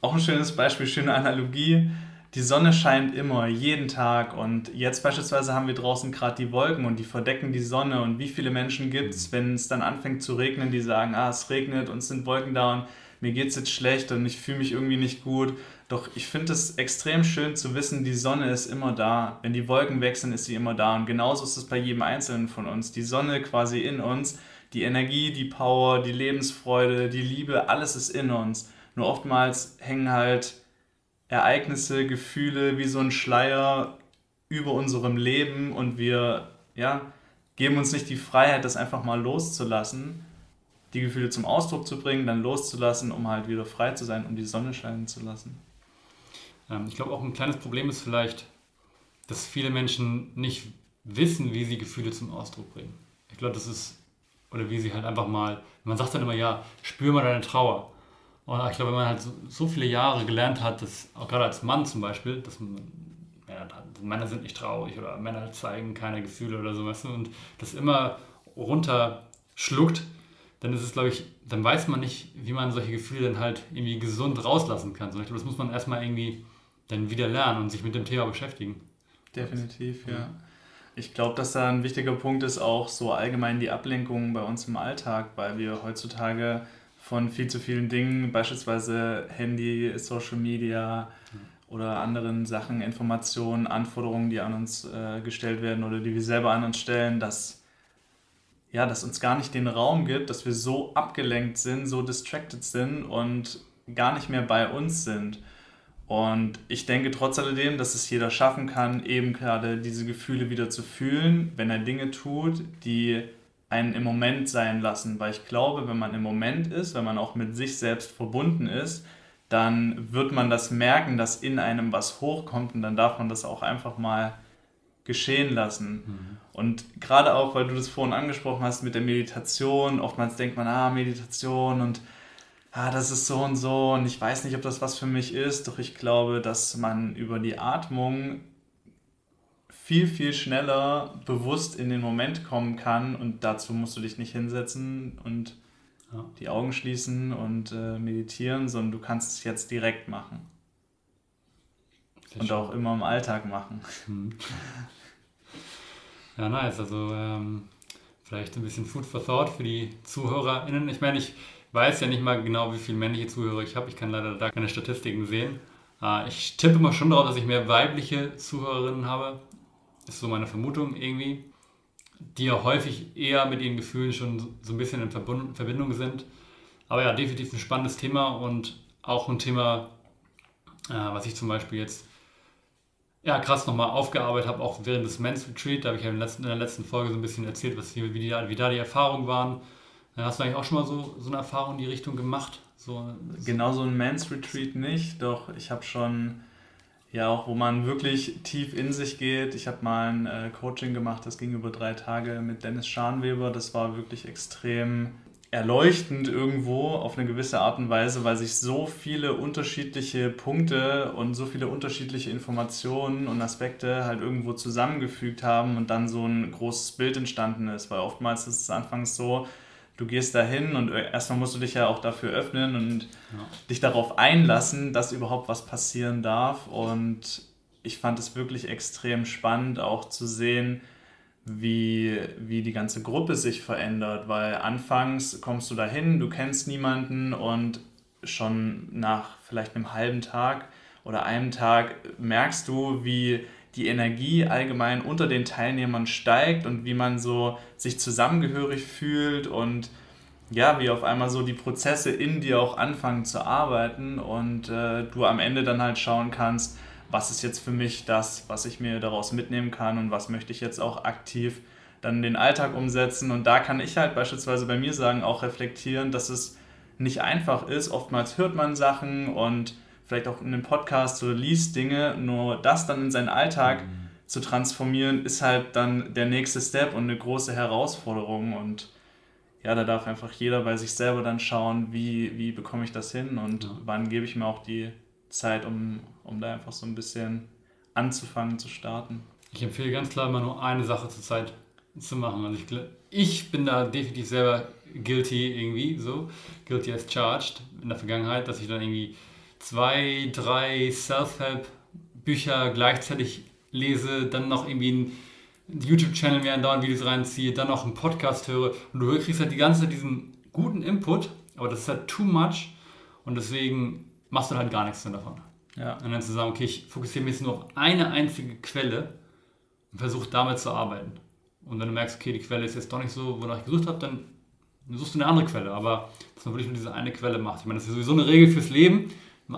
auch ein schönes Beispiel, schöne Analogie. Die Sonne scheint immer, jeden Tag und jetzt beispielsweise haben wir draußen gerade die Wolken und die verdecken die Sonne und wie viele Menschen gibt es, wenn es dann anfängt zu regnen, die sagen, ah, es regnet und es sind Wolken da und mir geht es jetzt schlecht und ich fühle mich irgendwie nicht gut. Doch ich finde es extrem schön zu wissen, die Sonne ist immer da. Wenn die Wolken wechseln, ist sie immer da. Und genauso ist es bei jedem Einzelnen von uns. Die Sonne quasi in uns, die Energie, die Power, die Lebensfreude, die Liebe, alles ist in uns. Nur oftmals hängen halt Ereignisse, Gefühle wie so ein Schleier über unserem Leben und wir ja, geben uns nicht die Freiheit, das einfach mal loszulassen, die Gefühle zum Ausdruck zu bringen, dann loszulassen, um halt wieder frei zu sein, um die Sonne scheinen zu lassen. Ähm, ich glaube, auch ein kleines Problem ist vielleicht, dass viele Menschen nicht wissen, wie sie Gefühle zum Ausdruck bringen. Ich glaube, das ist, oder wie sie halt einfach mal, man sagt dann immer, ja, spür mal deine Trauer. Und ich glaube, wenn man halt so, viele Jahre gelernt hat, dass auch gerade als Mann zum Beispiel, dass man, ja, Männer sind nicht traurig oder Männer zeigen keine Gefühle oder so, weißt du, und das immer runterschluckt, dann ist es, glaube ich, dann weiß man nicht, wie man solche Gefühle dann halt irgendwie gesund rauslassen kann. So, ich glaube, das muss man erstmal irgendwie dann wieder lernen und sich mit dem Thema beschäftigen. Definitiv, ja. Ich glaube, dass da ein wichtiger Punkt ist auch so allgemein die Ablenkung bei uns im Alltag, weil wir heutzutage von viel zu vielen Dingen, beispielsweise Handy, Social Media oder anderen Sachen, Informationen, Anforderungen, die an uns äh, gestellt werden oder die wir selber an uns stellen, dass ja, dass uns gar nicht den Raum gibt, dass wir so abgelenkt sind, so distracted sind und gar nicht mehr bei uns sind. Und ich denke trotz alledem, dass es jeder schaffen kann, eben gerade diese Gefühle wieder zu fühlen, wenn er Dinge tut, die einen im Moment sein lassen, weil ich glaube, wenn man im Moment ist, wenn man auch mit sich selbst verbunden ist, dann wird man das merken, dass in einem was hochkommt und dann darf man das auch einfach mal geschehen lassen. Mhm. Und gerade auch, weil du das vorhin angesprochen hast mit der Meditation, oftmals denkt man, ah, Meditation und ah, das ist so und so und ich weiß nicht, ob das was für mich ist, doch ich glaube, dass man über die Atmung viel, viel schneller bewusst in den Moment kommen kann und dazu musst du dich nicht hinsetzen und ja. die Augen schließen und äh, meditieren, sondern du kannst es jetzt direkt machen. Sehr und schön. auch immer im Alltag machen. Hm. Ja, nice. Also ähm, vielleicht ein bisschen Food for Thought für die ZuhörerInnen. Ich meine, ich weiß ja nicht mal genau, wie viele männliche Zuhörer ich habe. Ich kann leider da keine Statistiken sehen. Äh, ich tippe mal schon darauf, dass ich mehr weibliche Zuhörerinnen habe. Ist so meine Vermutung irgendwie die ja häufig eher mit ihren Gefühlen schon so ein bisschen in Verbindung sind. Aber ja, definitiv ein spannendes Thema und auch ein Thema, äh, was ich zum Beispiel jetzt ja, krass nochmal aufgearbeitet habe, auch während des Men's Retreat. Da habe ich ja in, letzten, in der letzten Folge so ein bisschen erzählt, was, wie, die, wie da die Erfahrungen waren. Hast du eigentlich auch schon mal so, so eine Erfahrung in die Richtung gemacht? So, genau so ein Men's Retreat nicht, doch ich habe schon ja auch, wo man wirklich tief in sich geht. Ich habe mal ein äh, Coaching gemacht, das ging über drei Tage mit Dennis Scharnweber. Das war wirklich extrem erleuchtend irgendwo auf eine gewisse Art und Weise, weil sich so viele unterschiedliche Punkte und so viele unterschiedliche Informationen und Aspekte halt irgendwo zusammengefügt haben und dann so ein großes Bild entstanden ist. Weil oftmals ist es anfangs so, du gehst dahin und erstmal musst du dich ja auch dafür öffnen und ja. dich darauf einlassen, dass überhaupt was passieren darf. Und ich fand es wirklich extrem spannend, auch zu sehen, wie, wie die ganze Gruppe sich verändert, weil anfangs kommst du dahin, du kennst niemanden und schon nach vielleicht einem halben Tag oder einem Tag merkst du, wie die Energie allgemein unter den Teilnehmern steigt und wie man so sich zusammengehörig fühlt und ja, wie auf einmal so die Prozesse in dir auch anfangen zu arbeiten und äh, du am Ende dann halt schauen kannst, was ist jetzt für mich das, was ich mir daraus mitnehmen kann und was möchte ich jetzt auch aktiv dann in den Alltag umsetzen. Und da kann ich halt beispielsweise bei mir sagen, auch reflektieren, dass es nicht einfach ist. Oftmals hört man Sachen und vielleicht auch in einem Podcast oder liest Dinge, nur das dann in seinen Alltag mhm. zu transformieren, ist halt dann der nächste Step und eine große Herausforderung und ja, da darf einfach jeder bei sich selber dann schauen, wie, wie bekomme ich das hin und ja. wann gebe ich mir auch die Zeit, um, um da einfach so ein bisschen anzufangen, zu starten. Ich empfehle ganz klar immer nur eine Sache zur Zeit zu machen. Also ich, ich bin da definitiv selber guilty irgendwie, so, guilty as charged in der Vergangenheit, dass ich dann irgendwie zwei, drei Self-Help-Bücher gleichzeitig lese, dann noch irgendwie einen YouTube-Channel mir andauernd Videos reinziehe, dann noch einen Podcast höre und du kriegst halt die ganze Zeit diesen guten Input, aber das ist halt too much und deswegen machst du halt gar nichts davon. Ja. Und dann zu sagen, okay, ich fokussiere mich jetzt nur auf eine einzige Quelle und versuche damit zu arbeiten. Und wenn du merkst, okay, die Quelle ist jetzt doch nicht so, wonach ich gesucht habe, dann suchst du eine andere Quelle. Aber dass man wirklich nur diese eine Quelle macht. Ich meine, das ist sowieso eine Regel fürs Leben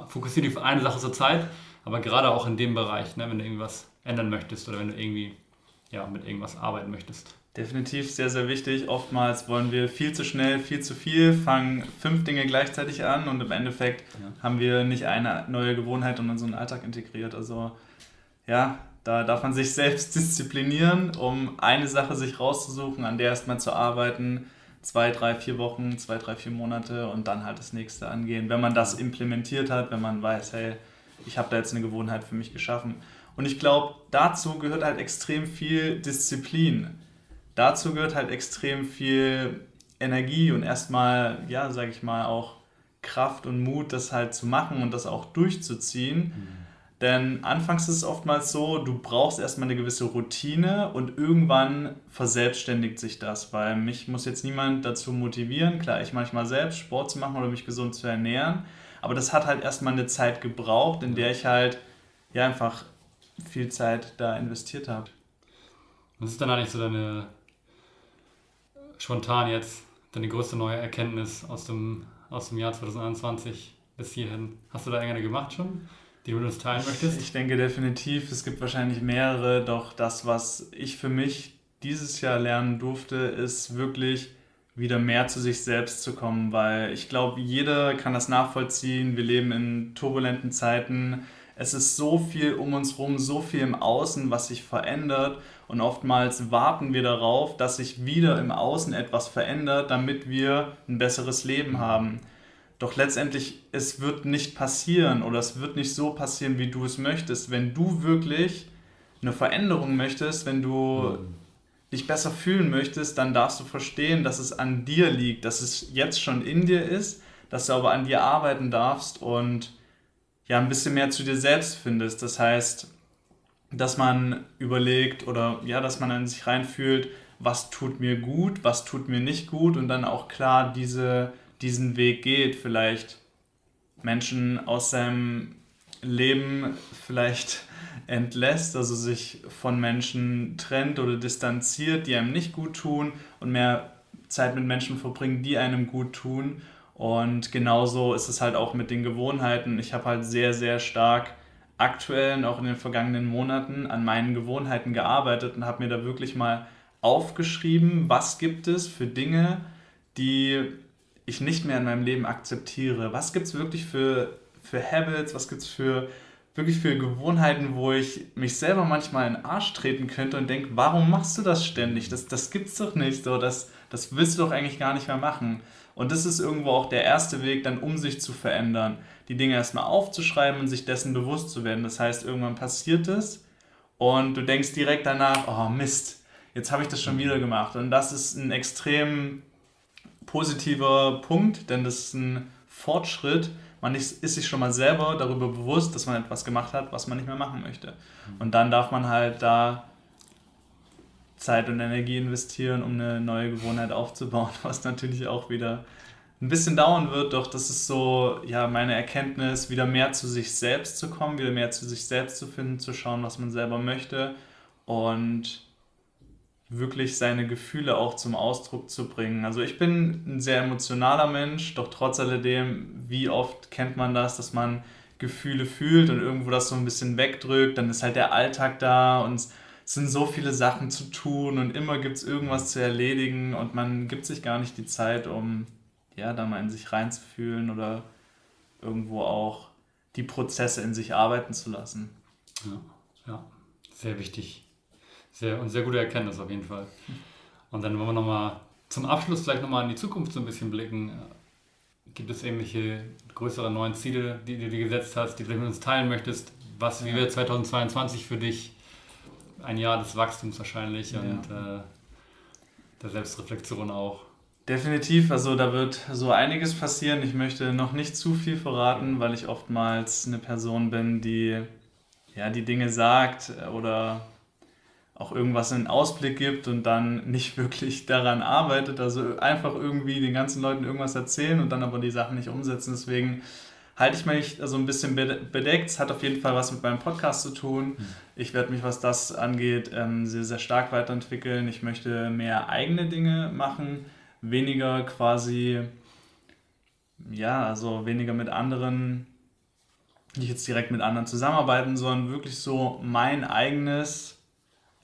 fokussiere dich auf eine Sache zur Zeit, aber gerade auch in dem Bereich, ne, wenn du irgendwas ändern möchtest oder wenn du irgendwie ja, mit irgendwas arbeiten möchtest. Definitiv sehr, sehr wichtig. Oftmals wollen wir viel zu schnell, viel zu viel, fangen fünf Dinge gleichzeitig an und im Endeffekt ja. haben wir nicht eine neue Gewohnheit in unseren Alltag integriert. Also ja, da darf man sich selbst disziplinieren, um eine Sache sich rauszusuchen, an der erstmal zu arbeiten zwei, drei, vier Wochen, zwei, drei, vier Monate und dann halt das nächste angehen. Wenn man das implementiert hat, wenn man weiß, hey, ich habe da jetzt eine Gewohnheit für mich geschaffen. Und ich glaube, dazu gehört halt extrem viel Disziplin. Dazu gehört halt extrem viel Energie und erstmal, ja, sage ich mal, auch Kraft und Mut, das halt zu machen und das auch durchzuziehen. Mhm. Denn anfangs ist es oftmals so, du brauchst erstmal eine gewisse Routine und irgendwann verselbstständigt sich das, weil mich muss jetzt niemand dazu motivieren, klar, ich manchmal selbst Sport zu machen oder mich gesund zu ernähren, aber das hat halt erstmal eine Zeit gebraucht, in der ich halt ja einfach viel Zeit da investiert habe. Was ist dann eigentlich so deine spontan jetzt deine größte neue Erkenntnis aus dem, aus dem Jahr 2021 bis hierhin? Hast du da irgendeine gemacht schon? Die du uns teilen möchtest? Ich denke definitiv, es gibt wahrscheinlich mehrere, doch das, was ich für mich dieses Jahr lernen durfte, ist wirklich wieder mehr zu sich selbst zu kommen, weil ich glaube, jeder kann das nachvollziehen. Wir leben in turbulenten Zeiten. Es ist so viel um uns herum, so viel im Außen, was sich verändert. Und oftmals warten wir darauf, dass sich wieder im Außen etwas verändert, damit wir ein besseres Leben haben. Doch letztendlich, es wird nicht passieren oder es wird nicht so passieren, wie du es möchtest. Wenn du wirklich eine Veränderung möchtest, wenn du mhm dich besser fühlen möchtest, dann darfst du verstehen, dass es an dir liegt, dass es jetzt schon in dir ist, dass du aber an dir arbeiten darfst und ja ein bisschen mehr zu dir selbst findest. Das heißt, dass man überlegt oder ja, dass man an sich reinfühlt, was tut mir gut, was tut mir nicht gut und dann auch klar diese, diesen Weg geht, vielleicht Menschen aus seinem Leben vielleicht entlässt, also sich von Menschen trennt oder distanziert, die einem nicht gut tun und mehr Zeit mit Menschen verbringt, die einem gut tun. Und genauso ist es halt auch mit den Gewohnheiten. Ich habe halt sehr, sehr stark aktuell und auch in den vergangenen Monaten an meinen Gewohnheiten gearbeitet und habe mir da wirklich mal aufgeschrieben, was gibt es für Dinge, die ich nicht mehr in meinem Leben akzeptiere. Was gibt es wirklich für, für Habits, was gibt es für wirklich für Gewohnheiten, wo ich mich selber manchmal in den Arsch treten könnte und denke, warum machst du das ständig? Das, das gibt's doch nicht so, das, das willst du doch eigentlich gar nicht mehr machen. Und das ist irgendwo auch der erste Weg, dann um sich zu verändern. Die Dinge erstmal aufzuschreiben und sich dessen bewusst zu werden. Das heißt, irgendwann passiert es und du denkst direkt danach, oh Mist, jetzt habe ich das schon wieder gemacht. Und das ist ein extrem positiver Punkt, denn das ist ein Fortschritt, man ist, ist sich schon mal selber darüber bewusst, dass man etwas gemacht hat, was man nicht mehr machen möchte. Mhm. Und dann darf man halt da Zeit und Energie investieren, um eine neue Gewohnheit aufzubauen, was natürlich auch wieder ein bisschen dauern wird, doch das ist so, ja, meine Erkenntnis, wieder mehr zu sich selbst zu kommen, wieder mehr zu sich selbst zu finden, zu schauen, was man selber möchte und wirklich seine Gefühle auch zum Ausdruck zu bringen. Also ich bin ein sehr emotionaler Mensch, doch trotz alledem, wie oft kennt man das, dass man Gefühle fühlt und irgendwo das so ein bisschen wegdrückt, dann ist halt der Alltag da und es sind so viele Sachen zu tun und immer gibt es irgendwas zu erledigen und man gibt sich gar nicht die Zeit, um ja, da mal in sich reinzufühlen oder irgendwo auch die Prozesse in sich arbeiten zu lassen. Ja, ja. sehr wichtig. Sehr, und sehr gute Erkenntnis auf jeden Fall. Und dann wollen wir nochmal zum Abschluss vielleicht nochmal in die Zukunft so ein bisschen blicken. Gibt es irgendwelche größeren neuen Ziele, die du dir gesetzt hast, die du mit uns teilen möchtest? Was, wie wird 2022 für dich ein Jahr des Wachstums wahrscheinlich ja. und äh, der Selbstreflexion auch? Definitiv, also da wird so einiges passieren. Ich möchte noch nicht zu viel verraten, weil ich oftmals eine Person bin, die ja die Dinge sagt oder auch irgendwas in Ausblick gibt und dann nicht wirklich daran arbeitet. Also einfach irgendwie den ganzen Leuten irgendwas erzählen und dann aber die Sachen nicht umsetzen. Deswegen halte ich mich also ein bisschen bedeckt. Es hat auf jeden Fall was mit meinem Podcast zu tun. Hm. Ich werde mich, was das angeht, ähm, sehr, sehr stark weiterentwickeln. Ich möchte mehr eigene Dinge machen, weniger quasi, ja, also weniger mit anderen, nicht jetzt direkt mit anderen zusammenarbeiten, sondern wirklich so mein eigenes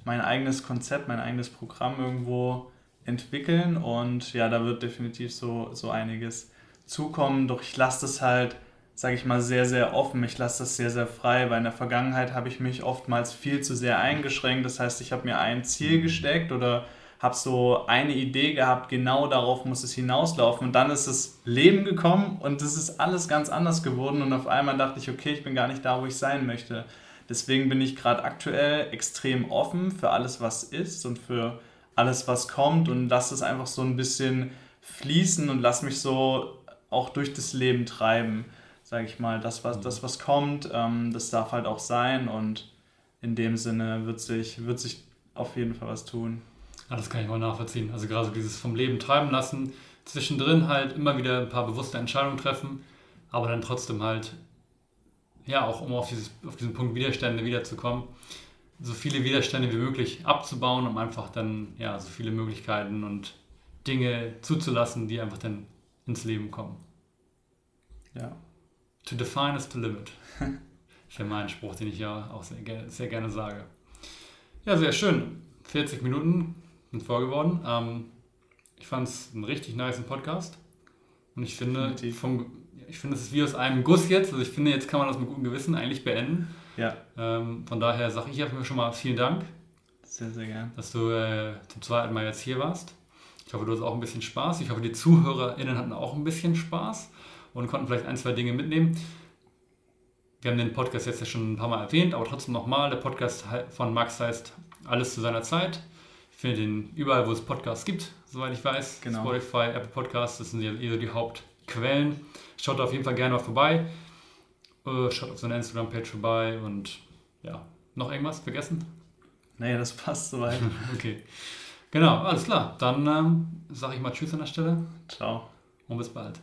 mein eigenes Konzept, mein eigenes Programm irgendwo entwickeln und ja, da wird definitiv so, so einiges zukommen. Doch ich lasse das halt, sage ich mal, sehr, sehr offen. Ich lasse das sehr, sehr frei, weil in der Vergangenheit habe ich mich oftmals viel zu sehr eingeschränkt. Das heißt, ich habe mir ein Ziel gesteckt oder habe so eine Idee gehabt, genau darauf muss es hinauslaufen. Und dann ist das Leben gekommen und es ist alles ganz anders geworden. Und auf einmal dachte ich, okay, ich bin gar nicht da, wo ich sein möchte. Deswegen bin ich gerade aktuell extrem offen für alles, was ist und für alles, was kommt und lasse es einfach so ein bisschen fließen und lasse mich so auch durch das Leben treiben, sage ich mal. Das, was, das, was kommt, ähm, das darf halt auch sein und in dem Sinne wird sich, wird sich auf jeden Fall was tun. Ja, das kann ich mal nachvollziehen. Also gerade so dieses vom Leben treiben lassen, zwischendrin halt immer wieder ein paar bewusste Entscheidungen treffen, aber dann trotzdem halt ja, auch um auf, dieses, auf diesen Punkt Widerstände wiederzukommen, so viele Widerstände wie möglich abzubauen, um einfach dann ja, so viele Möglichkeiten und Dinge zuzulassen, die einfach dann ins Leben kommen. Ja. To define is to limit. das ist ja mein Spruch, den ich ja auch sehr, sehr gerne sage. Ja, sehr schön. 40 Minuten sind voll geworden. Ähm, ich fand es einen richtig nice Podcast. Und ich finde, vom, ich finde, es ist wie aus einem Guss jetzt. Also ich finde, jetzt kann man das mit gutem Gewissen eigentlich beenden. Ja. Ähm, von daher sage ich einfach schon mal vielen Dank. Sehr, sehr gern. Dass du äh, zum zweiten Mal jetzt hier warst. Ich hoffe, du hast auch ein bisschen Spaß. Ich hoffe, die ZuhörerInnen hatten auch ein bisschen Spaß und konnten vielleicht ein, zwei Dinge mitnehmen. Wir haben den Podcast jetzt ja schon ein paar Mal erwähnt, aber trotzdem nochmal. Der Podcast von Max heißt Alles zu seiner Zeit. Ich finde den überall, wo es Podcasts gibt, soweit ich weiß. Genau. Spotify, Apple Podcasts, das sind ja eher die Hauptquellen. Schaut auf jeden Fall gerne mal vorbei. Äh, schaut auf seiner Instagram-Page vorbei und ja, noch irgendwas vergessen? Nee, das passt soweit. okay. Genau, alles klar. Dann ähm, sage ich mal Tschüss an der Stelle. Ciao. Und bis bald.